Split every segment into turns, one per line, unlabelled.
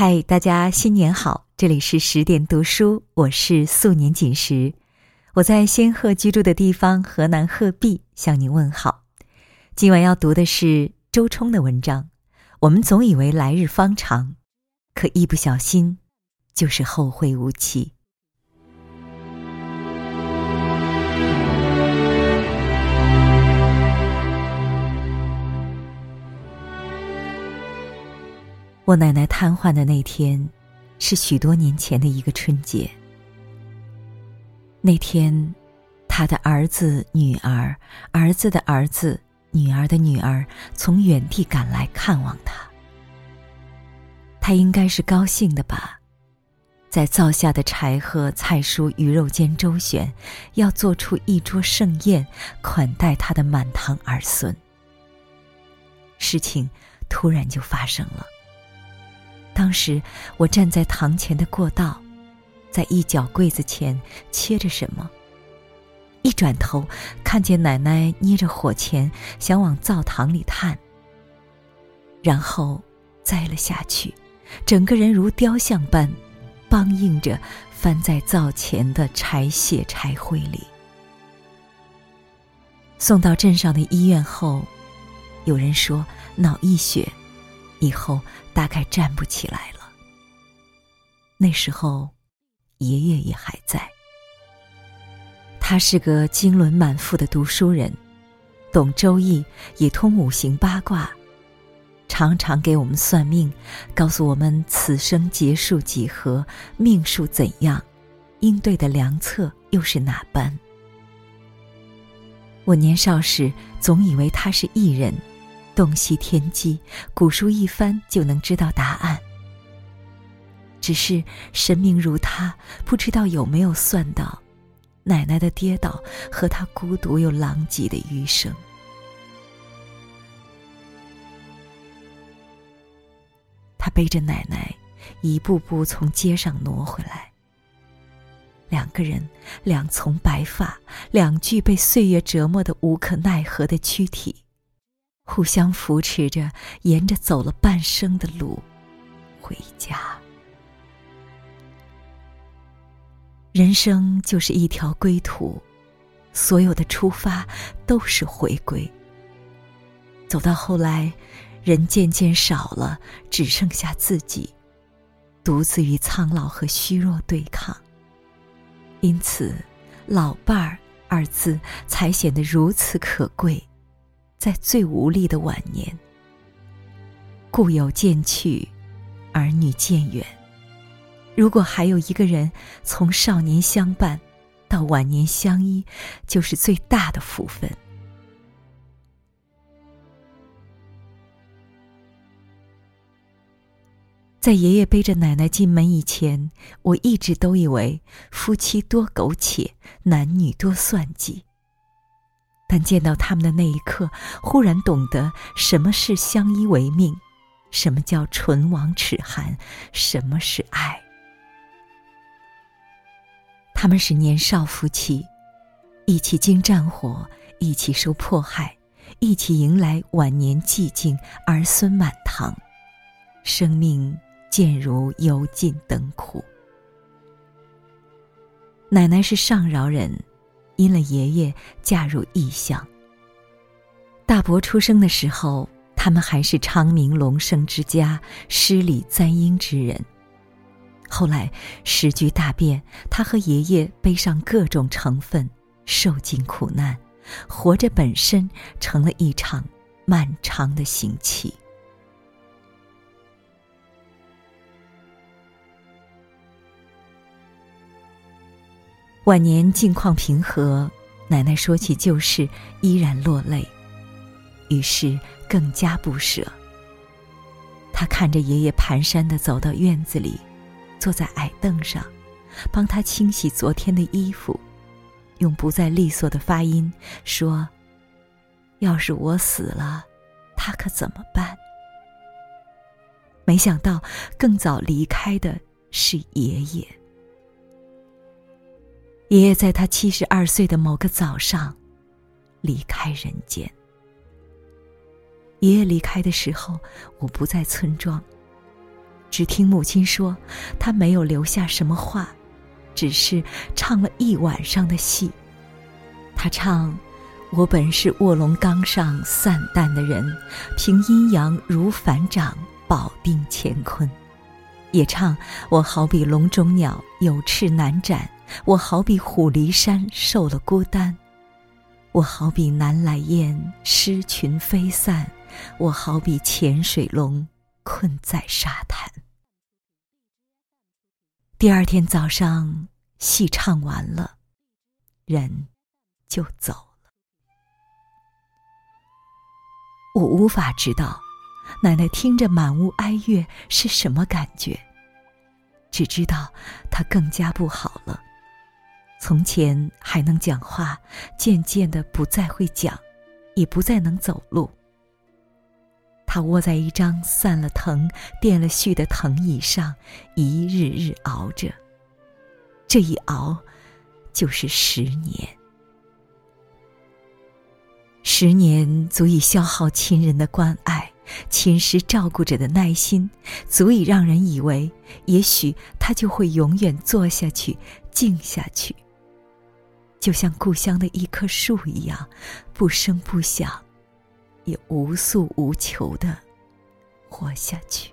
嗨，大家新年好！这里是十点读书，我是素年锦时，我在仙鹤居住的地方河南鹤壁向您问好。今晚要读的是周冲的文章。我们总以为来日方长，可一不小心，就是后会无期。我奶奶瘫痪的那天，是许多年前的一个春节。那天，她的儿子、女儿、儿子的儿子、女儿的女儿从远地赶来看望她。她应该是高兴的吧，在灶下的柴禾、菜蔬、鱼肉间周旋，要做出一桌盛宴，款待她的满堂儿孙。事情突然就发生了。当时我站在堂前的过道，在一角柜子前切着什么。一转头，看见奶奶捏着火钳，想往灶堂里探，然后栽了下去，整个人如雕像般梆硬着翻在灶前的柴屑柴灰里。送到镇上的医院后，有人说脑溢血。以后大概站不起来了。那时候，爷爷也还在。他是个经纶满腹的读书人，懂周易，也通五行八卦，常常给我们算命，告诉我们此生劫数几何，命数怎样，应对的良策又是哪般。我年少时总以为他是异人。洞悉天机，古书一翻就能知道答案。只是神明如他，不知道有没有算到奶奶的跌倒和他孤独又狼藉的余生。他背着奶奶，一步步从街上挪回来。两个人，两丛白发，两具被岁月折磨的无可奈何的躯体。互相扶持着，沿着走了半生的路，回家。人生就是一条归途，所有的出发都是回归。走到后来，人渐渐少了，只剩下自己，独自与苍老和虚弱对抗。因此，“老伴儿”二字才显得如此可贵。在最无力的晚年，故友渐去，儿女渐远。如果还有一个人从少年相伴到晚年相依，就是最大的福分。在爷爷背着奶奶进门以前，我一直都以为夫妻多苟且，男女多算计。但见到他们的那一刻，忽然懂得什么是相依为命，什么叫唇亡齿寒，什么是爱。他们是年少夫妻，一起经战火，一起受迫害，一起迎来晚年寂静，儿孙满堂，生命渐如油尽灯枯。奶奶是上饶人。因了爷爷嫁入异乡。大伯出生的时候，他们还是昌明隆盛之家，诗礼簪缨之人。后来时局大变，他和爷爷背上各种成分，受尽苦难，活着本身成了一场漫长的行乞。晚年境况平和，奶奶说起旧事依然落泪，于是更加不舍。他看着爷爷蹒跚的走到院子里，坐在矮凳上，帮他清洗昨天的衣服，用不再利索的发音说：“要是我死了，他可怎么办？”没想到更早离开的是爷爷。爷爷在他七十二岁的某个早上，离开人间。爷爷离开的时候，我不在村庄。只听母亲说，她没有留下什么话，只是唱了一晚上的戏。他唱：“我本是卧龙岗上散淡的人，凭阴阳如反掌，保定乾坤。”也唱：“我好比笼中鸟，有翅难展；我好比虎离山，受了孤单；我好比南来雁，失群飞散；我好比潜水龙，困在沙滩。”第二天早上，戏唱完了，人就走了。我无法知道，奶奶听着满屋哀乐是什么感觉。只知道她更加不好了。从前还能讲话，渐渐的不再会讲，也不再能走路。他窝在一张散了藤、垫了絮的藤椅上，一日日熬着。这一熬，就是十年。十年足以消耗亲人的关爱、侵蚀照顾者的耐心，足以让人以为，也许他就会永远坐下去、静下去，就像故乡的一棵树一样，不声不响。也无诉无求的活下去，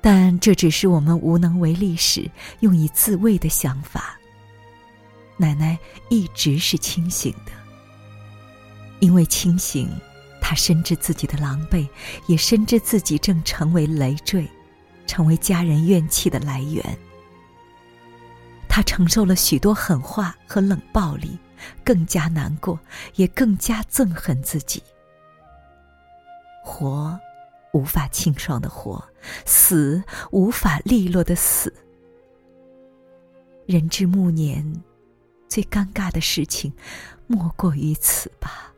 但这只是我们无能为力时用以自慰的想法。奶奶一直是清醒的，因为清醒，她深知自己的狼狈，也深知自己正成为累赘，成为家人怨气的来源。他承受了许多狠话和冷暴力。更加难过，也更加憎恨自己。活，无法清爽的活；死，无法利落的死。人至暮年，最尴尬的事情，莫过于此吧。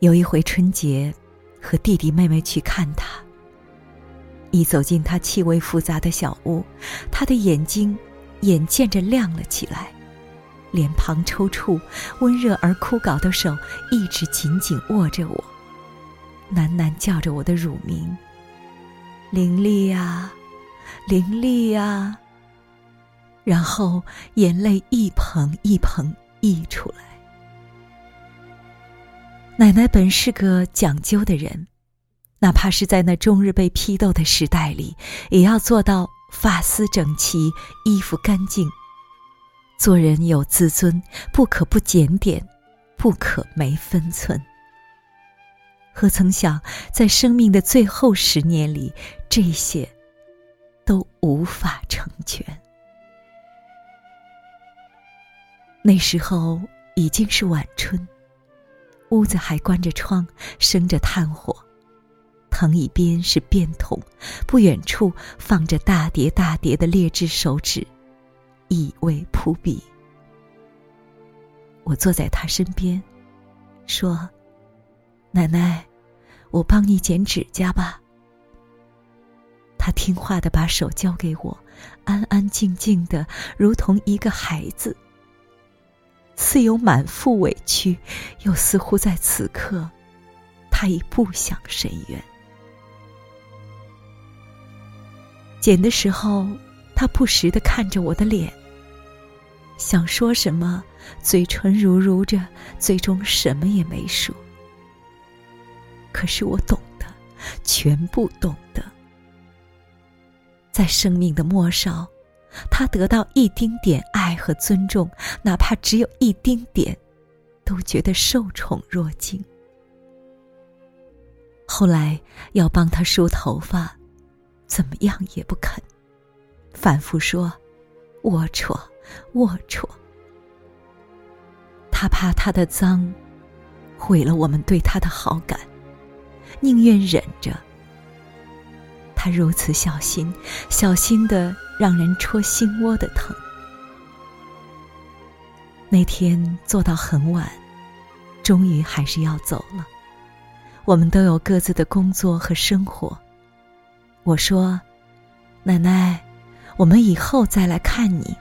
有一回春节，和弟弟妹妹去看他。一走进他气味复杂的小屋，他的眼睛眼见着亮了起来。脸庞抽搐，温热而枯槁的手一直紧紧握着我，喃喃叫着我的乳名：“伶俐呀，伶俐呀。”然后眼泪一捧一捧溢出来。奶奶本是个讲究的人，哪怕是在那终日被批斗的时代里，也要做到发丝整齐，衣服干净。做人有自尊，不可不检点，不可没分寸。何曾想，在生命的最后十年里，这些都无法成全。那时候已经是晚春，屋子还关着窗，生着炭火，藤椅边是便桶，不远处放着大叠大叠的劣质手纸。意味扑鼻。我坐在他身边，说：“奶奶，我帮你剪指甲吧。”他听话的把手交给我，安安静静的，如同一个孩子，似有满腹委屈，又似乎在此刻，他已不想伸冤。剪的时候。他不时的看着我的脸，想说什么，嘴唇如如着，最终什么也没说。可是我懂得，全部懂得。在生命的末梢，他得到一丁点爱和尊重，哪怕只有一丁点，都觉得受宠若惊。后来要帮他梳头发，怎么样也不肯。反复说：“龌龊，龌龊。”他怕他的脏毁了我们对他的好感，宁愿忍着。他如此小心，小心的让人戳心窝的疼。那天做到很晚，终于还是要走了。我们都有各自的工作和生活。我说：“奶奶。”我们以后再来看你。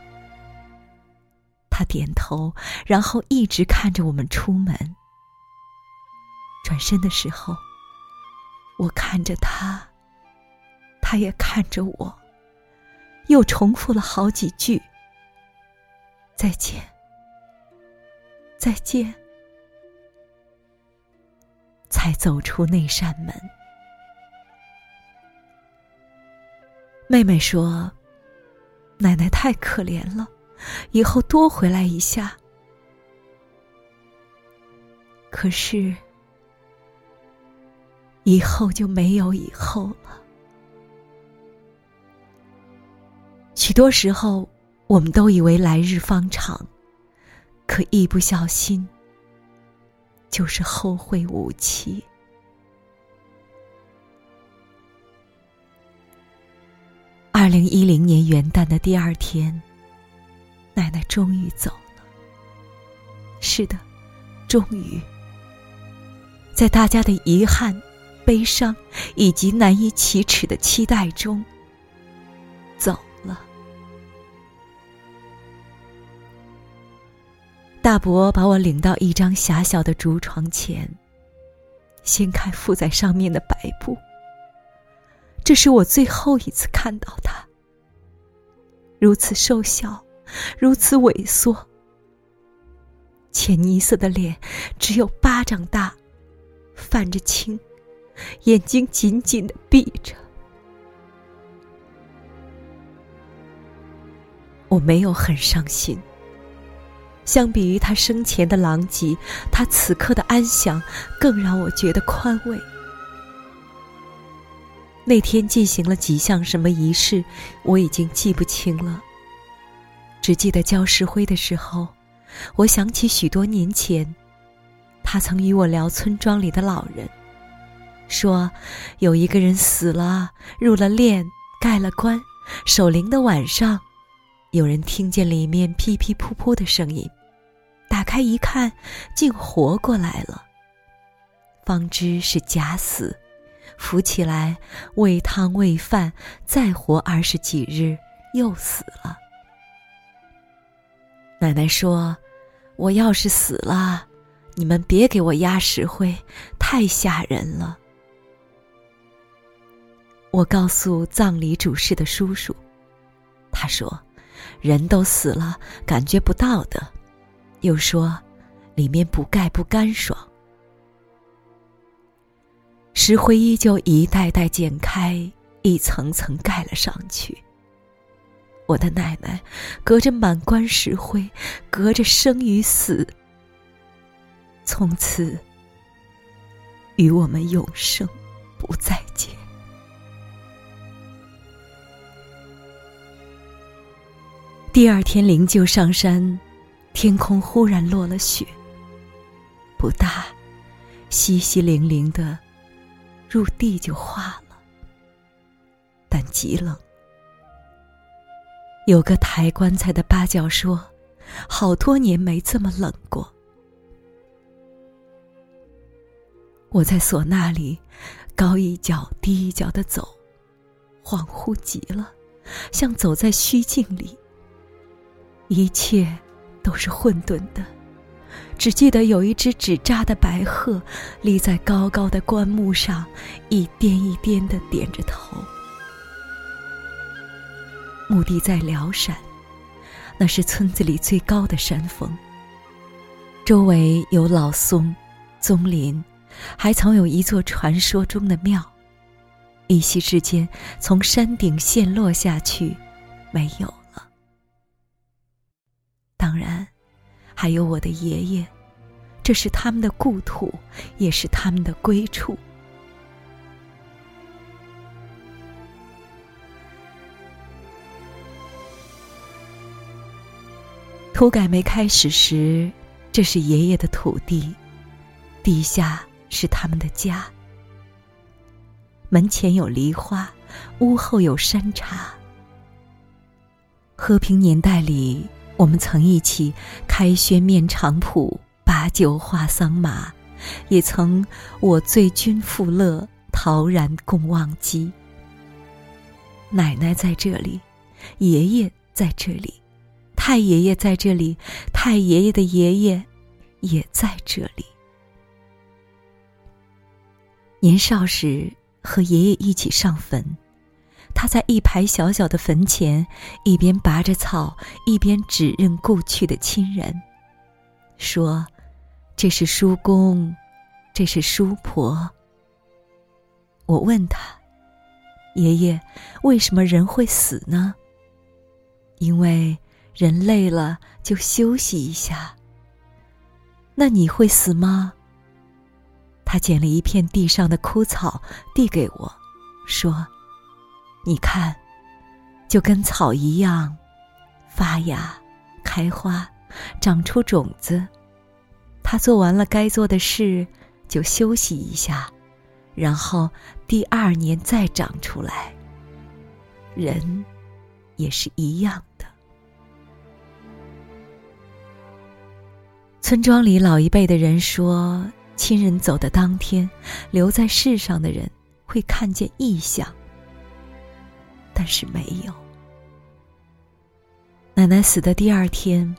他点头，然后一直看着我们出门。转身的时候，我看着他，他也看着我，又重复了好几句：“再见，再见。”才走出那扇门。妹妹说：“奶奶太可怜了，以后多回来一下。”可是，以后就没有以后了。许多时候，我们都以为来日方长，可一不小心。就是后会无期。二零一零年元旦的第二天，奶奶终于走了。是的，终于，在大家的遗憾、悲伤以及难以启齿的期待中，走了。大伯把我领到一张狭小的竹床前，掀开覆在上面的白布。这是我最后一次看到他，如此瘦小，如此萎缩，浅泥色的脸只有巴掌大，泛着青，眼睛紧紧的闭着。我没有很伤心。相比于他生前的狼藉，他此刻的安详更让我觉得宽慰。那天进行了几项什么仪式，我已经记不清了。只记得浇石灰的时候，我想起许多年前，他曾与我聊村庄里的老人，说有一个人死了，入了殓，盖了棺，守灵的晚上。有人听见里面噼噼噗噗的声音，打开一看，竟活过来了。方知是假死，扶起来喂汤喂饭，再活二十几日又死了。奶奶说：“我要是死了，你们别给我压石灰，太吓人了。”我告诉葬礼主事的叔叔，他说。人都死了，感觉不到的。又说，里面不盖不干爽。石灰依旧一袋袋剪开，一层层盖了上去。我的奶奶隔着满棺石灰，隔着生与死，从此与我们永生不再见。第二天灵柩上山，天空忽然落了雪。不大，淅淅淋淋的，入地就化了。但极冷。有个抬棺材的八角说：“好多年没这么冷过。”我在唢呐里，高一脚低一脚的走，恍惚极了，像走在虚境里。一切都是混沌的，只记得有一只纸扎的白鹤立在高高的棺木上，一颠一颠的点着头。墓地在辽山，那是村子里最高的山峰。周围有老松、棕林，还曾有一座传说中的庙。一夕之间，从山顶陷落下去，没有了。当然，还有我的爷爷，这是他们的故土，也是他们的归处。土改没开始时，这是爷爷的土地，地下是他们的家。门前有梨花，屋后有山茶。和平年代里。我们曾一起开轩面场圃，把酒话桑麻，也曾我醉君复乐，陶然共忘机。奶奶在这里，爷爷在这里，太爷爷在这里，太爷爷的爷爷也在这里。年少时，和爷爷一起上坟。他在一排小小的坟前，一边拔着草，一边指认故去的亲人，说：“这是叔公，这是叔婆。”我问他：“爷爷，为什么人会死呢？”因为人累了就休息一下。那你会死吗？他捡了一片地上的枯草，递给我，说。你看，就跟草一样，发芽、开花、长出种子。他做完了该做的事，就休息一下，然后第二年再长出来。人也是一样的。村庄里老一辈的人说，亲人走的当天，留在世上的人会看见异象。但是没有。奶奶死的第二天，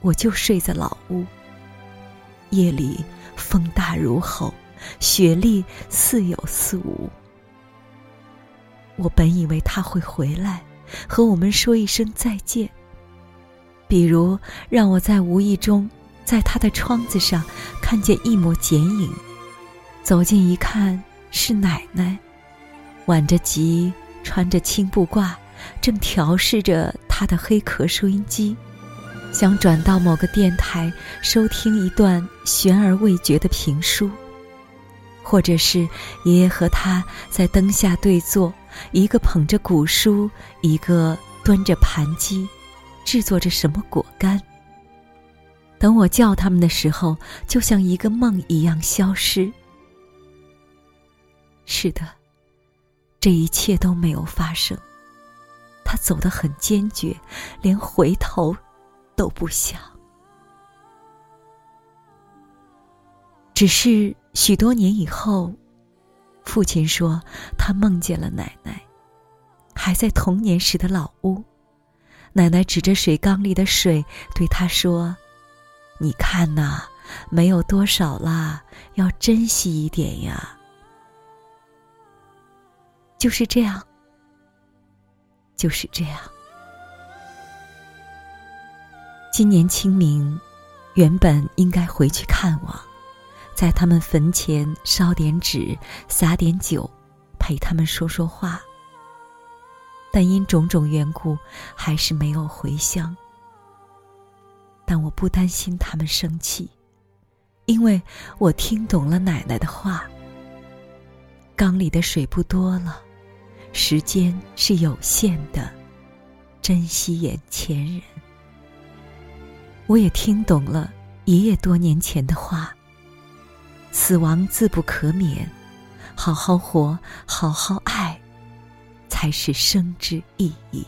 我就睡在老屋。夜里风大如吼，雪粒似有似无。我本以为他会回来，和我们说一声再见。比如让我在无意中，在他的窗子上看见一抹剪影，走近一看，是奶奶，挽着吉。穿着青布褂，正调试着他的黑壳收音机，想转到某个电台收听一段悬而未决的评书，或者是爷爷和他在灯下对坐，一个捧着古书，一个端着盘鸡，制作着什么果干。等我叫他们的时候，就像一个梦一样消失。是的。这一切都没有发生，他走得很坚决，连回头都不想。只是许多年以后，父亲说他梦见了奶奶，还在童年时的老屋。奶奶指着水缸里的水对他说：“你看呐，没有多少啦，要珍惜一点呀。”就是这样，就是这样。今年清明，原本应该回去看望，在他们坟前烧点纸、撒点酒，陪他们说说话。但因种种缘故，还是没有回乡。但我不担心他们生气，因为我听懂了奶奶的话。缸里的水不多了。时间是有限的，珍惜眼前人。我也听懂了爷爷多年前的话：死亡自不可免，好好活，好好爱，才是生之意义。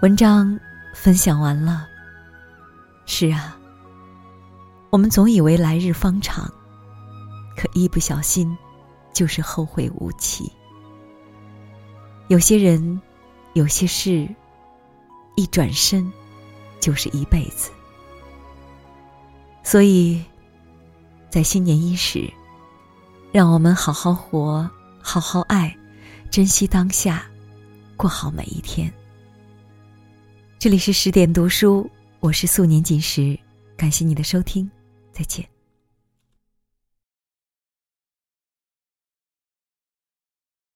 文章分享完了。是啊，我们总以为来日方长，可一不小心，就是后会无期。有些人，有些事，一转身，就是一辈子。所以，在新年伊始，让我们好好活，好好爱，珍惜当下，过好每一天。这里是十点读书，我是素年锦时，感谢你的收听，再见。